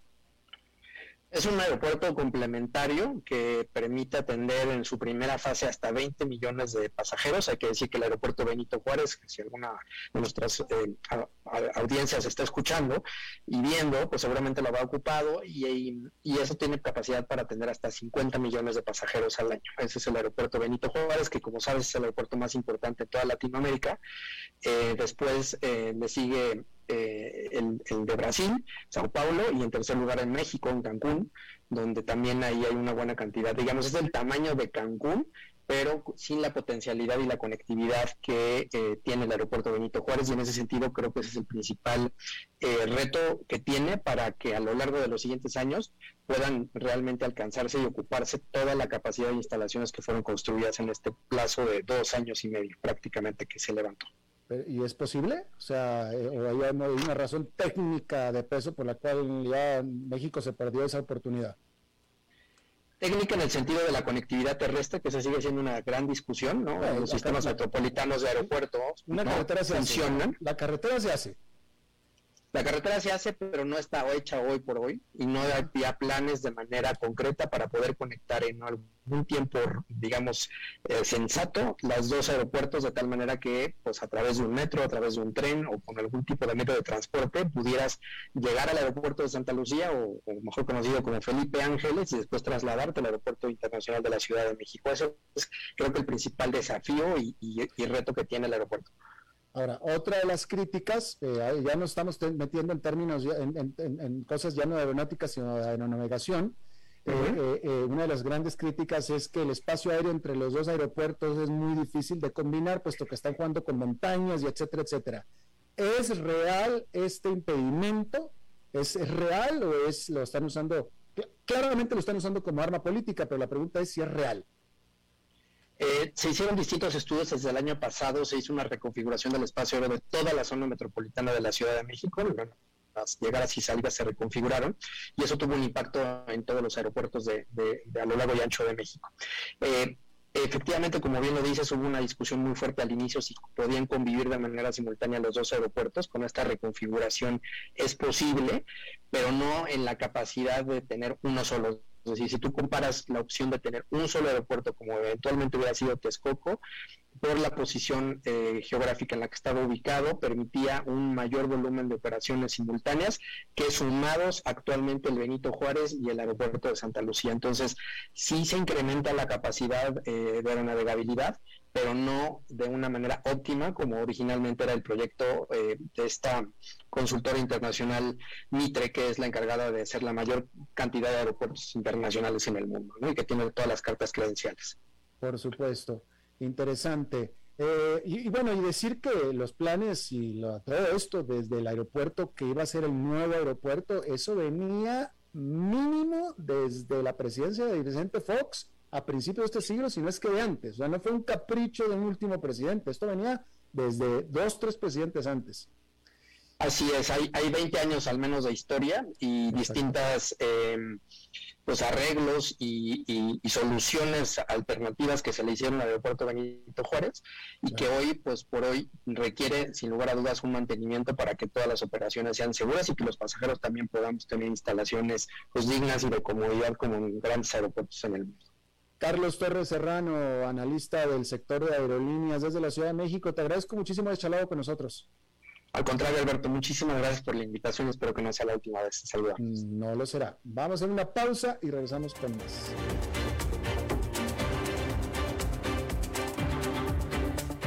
Es un aeropuerto complementario que permite atender en su primera fase hasta 20 millones de pasajeros. Hay que decir que el aeropuerto Benito Juárez, si alguna de nuestras eh, audiencias está escuchando y viendo, pues seguramente lo va ocupado y, y, eso tiene capacidad para atender hasta 50 millones de pasajeros al año. Ese es el aeropuerto Benito Juárez, que como sabes es el aeropuerto más importante de toda Latinoamérica. Eh, después eh, le sigue eh, el, de Brasil, Sao Paulo, y en tercer lugar en México, en Cancún, donde también ahí hay una buena cantidad. Digamos, es del tamaño de Cancún, pero sin la potencialidad y la conectividad que eh, tiene el aeropuerto Benito Juárez y en ese sentido creo que ese es el principal eh, reto que tiene para que a lo largo de los siguientes años puedan realmente alcanzarse y ocuparse toda la capacidad de instalaciones que fueron construidas en este plazo de dos años y medio prácticamente que se levantó. ¿Y es posible? O sea, eh, ¿o hay una razón técnica de peso por la cual ya México se perdió esa oportunidad? Técnica en el sentido de la conectividad terrestre, que se sigue siendo una gran discusión, ¿no? los sistemas metropolitanos de aeropuertos una carretera se funcionan. La carretera se hace, la carretera se hace, pero no está hecha hoy por hoy y no había planes de manera concreta para poder conectar en algún tiempo, digamos, eh, sensato los dos aeropuertos de tal manera que, pues, a través de un metro, a través de un tren o con algún tipo de medio de transporte pudieras llegar al aeropuerto de Santa Lucía o, mejor conocido como Felipe Ángeles y después trasladarte al aeropuerto internacional de la Ciudad de México. Eso es, creo que el principal desafío y reto que tiene el aeropuerto. Ahora, otra de las críticas, eh, ya nos estamos metiendo en términos, en, cosas ya no aeronáuticas, sino de aeronavegación. Eh, eh, una de las grandes críticas es que el espacio aéreo entre los dos aeropuertos es muy difícil de combinar, puesto que están jugando con montañas y etcétera, etcétera. ¿Es real este impedimento? ¿Es, ¿Es real o es lo están usando? Claramente lo están usando como arma política, pero la pregunta es si es real. Eh, se hicieron distintos estudios desde el año pasado, se hizo una reconfiguración del espacio aéreo de toda la zona metropolitana de la Ciudad de México, las llegadas y salidas se reconfiguraron y eso tuvo un impacto en todos los aeropuertos de, a lo largo y ancho de México. Eh, efectivamente, como bien lo dices, hubo una discusión muy fuerte al inicio si podían convivir de manera simultánea los dos aeropuertos. Con esta reconfiguración es posible, pero no en la capacidad de tener uno solo es decir, si tú comparas la opción de tener un solo aeropuerto, como eventualmente hubiera sido Texcoco, por la posición eh, geográfica en la que estaba ubicado, permitía un mayor volumen de operaciones simultáneas que sumados actualmente el Benito Juárez y el aeropuerto de Santa Lucía. Entonces, sí se incrementa la capacidad eh, de aeronavegabilidad, pero no de una manera óptima como originalmente era el proyecto eh, de esta consultora internacional Mitre, que es la encargada de hacer la mayor cantidad de aeropuertos internacionales en el mundo y que tiene todas las cartas credenciales. Por supuesto, interesante. Eh, y, bueno, y decir que los planes y lo, todo esto desde el aeropuerto que iba a ser el nuevo aeropuerto, eso venía mínimo desde la presidencia de Vicente Fox a principios de este siglo, si no es que de antes. O sea, no fue un capricho de un último presidente, esto venía desde dos, tres presidentes antes. Así es, hay, hay 20 años al menos de historia y distintas eh, pues arreglos y, soluciones alternativas que se le hicieron al aeropuerto Benito Juárez y que hoy, pues por hoy, requiere sin lugar a dudas un mantenimiento para que todas las operaciones sean seguras y que los pasajeros también podamos tener instalaciones pues, dignas y de comodidad como en grandes aeropuertos en el mundo. Carlos Torres Serrano, analista del sector de aerolíneas desde la Ciudad de México, te agradezco muchísimo haber charlado con nosotros. Al contrario, Alberto, muchísimas gracias por la invitación. Espero que no sea la última vez. Saludos. No lo será. Vamos a hacer una pausa y regresamos con más.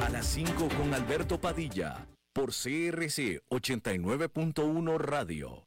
A las 5 con Alberto Padilla, por CRC 89.1 Radio.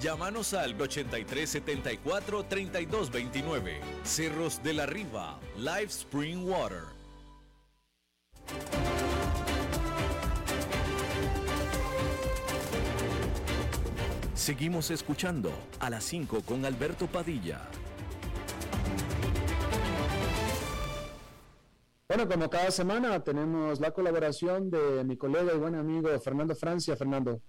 Llámanos al 8374 3229. Cerros de la Riva, Live Spring Water. Seguimos escuchando a las 5 con Alberto Padilla. Bueno, como cada semana tenemos la colaboración de mi colega y buen amigo Fernando Francia. Fernando.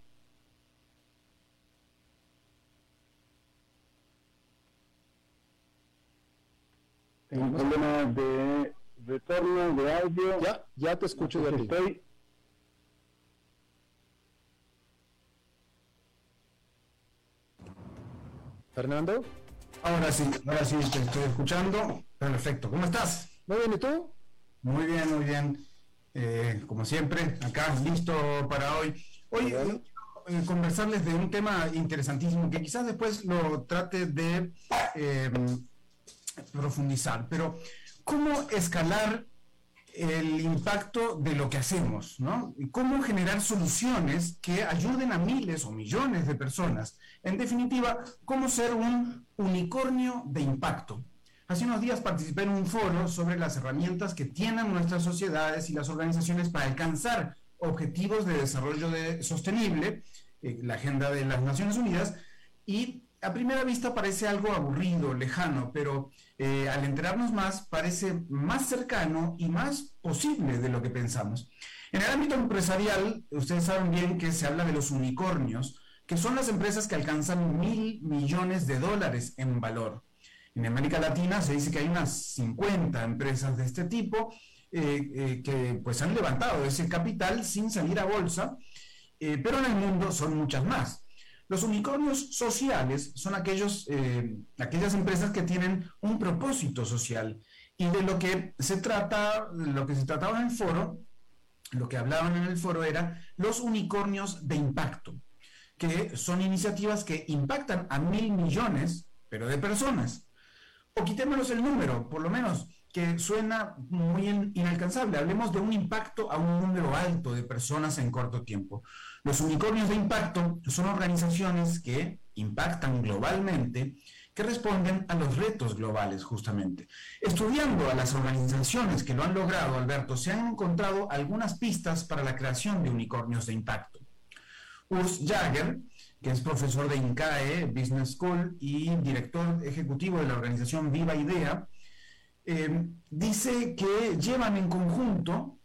un problema de Ya, ya te escucho de Estoy. Fernando. Ahora sí, ahora sí te estoy escuchando. Perfecto. ¿Cómo estás? Muy bien, ¿y tú? Muy bien, muy bien. Eh, como siempre, acá listo para hoy. Hoy eh, eh, conversarles de un tema interesantísimo que quizás después lo trate de profundizar, pero ¿cómo escalar el impacto de lo que hacemos, ¿no? Y cómo generar soluciones que ayuden a miles o millones de personas. En definitiva, cómo ser un unicornio de impacto. Hace unos días participé en un foro sobre las herramientas que tienen nuestras sociedades y las organizaciones para alcanzar objetivos de desarrollo sostenible, eh, la agenda de las Naciones Unidas, y a primera vista parece algo aburrido, lejano, pero eh, al enterarnos más parece más cercano y más posible de lo que pensamos. En el ámbito empresarial, ustedes saben bien que se habla de los unicornios, que son las empresas que alcanzan mil millones de dólares en valor. En América Latina se dice que hay unas 50 empresas de este tipo eh, eh, que pues han levantado ese capital sin salir a bolsa, pero en el mundo son muchas más. Los unicornios sociales son aquellos, eh, aquellas empresas que tienen un propósito social. Y de lo que se trata, lo que se trataba en el foro, lo que hablaban en el foro era los unicornios de impacto, que son iniciativas que impactan a mil millones, pero de personas. O quitémonos el número, por lo menos, que suena muy inalcanzable. Hablemos de un impacto a un número alto de personas en corto tiempo. Los unicornios de impacto son organizaciones que impactan globalmente, que responden a los retos globales justamente. Estudiando a las organizaciones que lo han logrado, Alberto, se han encontrado algunas pistas para la creación de unicornios de impacto. Urs Jagger, que es profesor de INCAE Business School y director ejecutivo de la organización Viva Idea, eh, dice que llevan en conjunto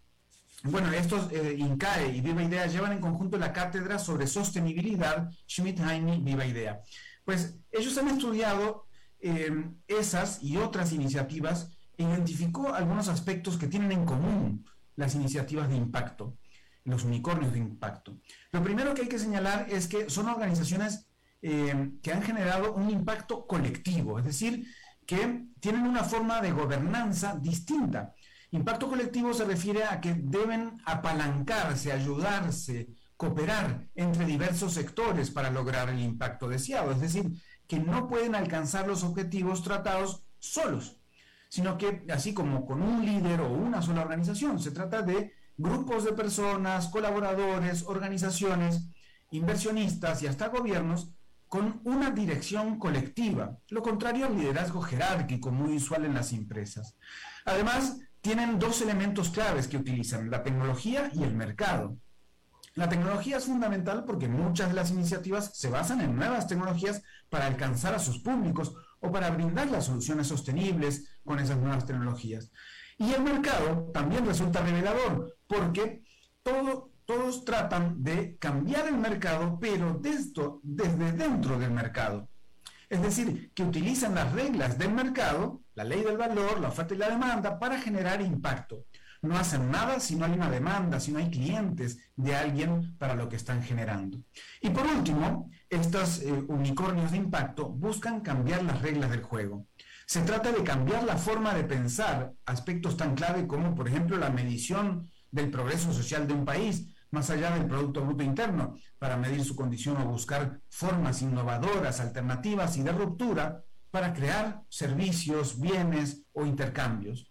bueno, estos eh, INCAE y Viva Idea llevan en conjunto la cátedra sobre sostenibilidad Schmidt-Heine Viva Idea. Pues ellos han estudiado em, esas y otras iniciativas e identificó algunos aspectos que tienen en común las iniciativas de impacto. los unicornios de impacto. Lo primero que hay que señalar es que son organizaciones eh, que han generado un impacto colectivo, es decir, que tienen una forma de gobernanza distinta. Impacto colectivo se refiere a que deben apalancarse, ayudarse, cooperar entre diversos sectores para lograr el impacto deseado, es decir, que no pueden alcanzar los objetivos tratados solos, sino que así como con un líder o una sola organización, se trata de grupos de personas, colaboradores, organizaciones, inversionistas y hasta gobiernos con una dirección colectiva, lo contrario al liderazgo jerárquico muy usual en las empresas. Además, tienen dos elementos claves que utilizan, la tecnología y el mercado. La tecnología es fundamental porque muchas de las iniciativas se basan en nuevas tecnologías para alcanzar a sus públicos o para brindar las soluciones sostenibles con esas nuevas tecnologías. Y el mercado también resulta revelador porque todo, todos tratan de cambiar el mercado, pero desde dentro del mercado. Es decir, que utilizan las reglas del mercado, la ley del valor, la oferta y la demanda, para generar impacto. No hacen nada si no hay una demanda, si no hay clientes de alguien para lo que están generando. Y por último, estos eh, unicornios de impacto buscan cambiar las reglas del juego. Se trata de cambiar la forma de pensar aspectos tan clave como, por ejemplo, la medición del progreso social de un país, más allá del Producto Bruto Interno, para medir su condición o buscar formas innovadoras, alternativas y de ruptura para crear servicios, bienes o intercambios.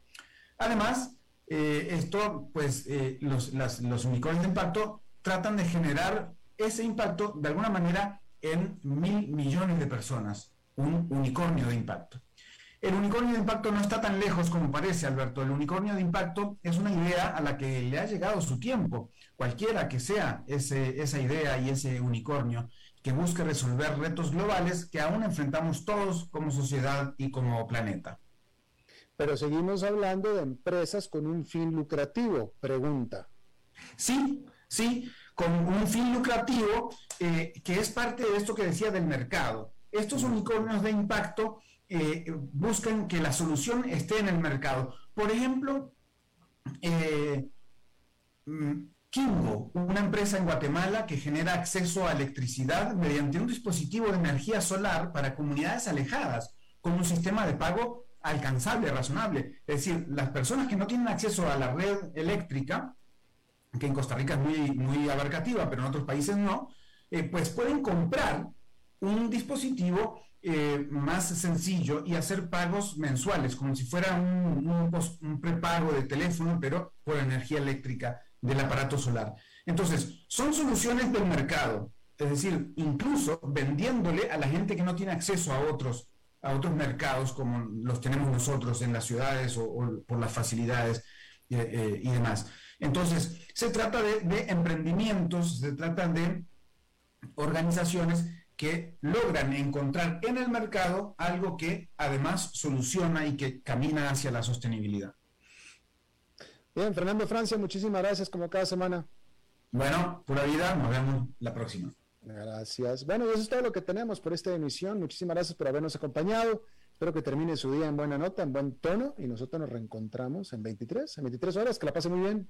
Además, eh, esto, pues, eh, los, los unicornios de impacto tratan de generar ese impacto de alguna manera en mil millones de personas, un unicornio de impacto. El unicornio de impacto no está tan lejos como parece, Alberto. El unicornio de impacto es una idea a la que le ha llegado su tiempo, cualquiera que sea esa idea y ese unicornio, que busque resolver retos globales que aún enfrentamos todos como sociedad y como planeta. Pero seguimos hablando de empresas con un fin lucrativo, pregunta. Sí, sí, con un fin lucrativo eh, que es parte de esto que decía del mercado. Estos unicornios de impacto eh, buscan que la solución esté en el mercado. Por ejemplo, eh, mm, una empresa en Guatemala que genera acceso a electricidad mediante un dispositivo de energía solar para comunidades alejadas, con un sistema de pago alcanzable, razonable. Es decir, las personas que no tienen acceso a la red eléctrica, que en Costa Rica es muy, muy abarcativa, pero en otros países no, eh, pues pueden comprar un dispositivo eh, más sencillo y hacer pagos mensuales, como si fuera un, prepago de teléfono, pero por energía eléctrica del aparato solar. Entonces, son soluciones del mercado, es decir, incluso vendiéndole a la gente que no tiene acceso a otros, a otros mercados como los tenemos nosotros en las ciudades o, por las facilidades eh, eh, y demás. Entonces, se trata de, de emprendimientos, se trata de organizaciones que logran encontrar en el mercado algo que además soluciona y que camina hacia la sostenibilidad. Bien, Fernando Francia, muchísimas gracias como cada semana. Bueno, pura vida, nos vemos la próxima. Gracias. Bueno, eso es todo lo que tenemos por esta emisión. Muchísimas gracias por habernos acompañado. Espero que termine su día en buena nota, en buen tono y nosotros nos reencontramos en 23, en 23 horas. Que la pase muy bien.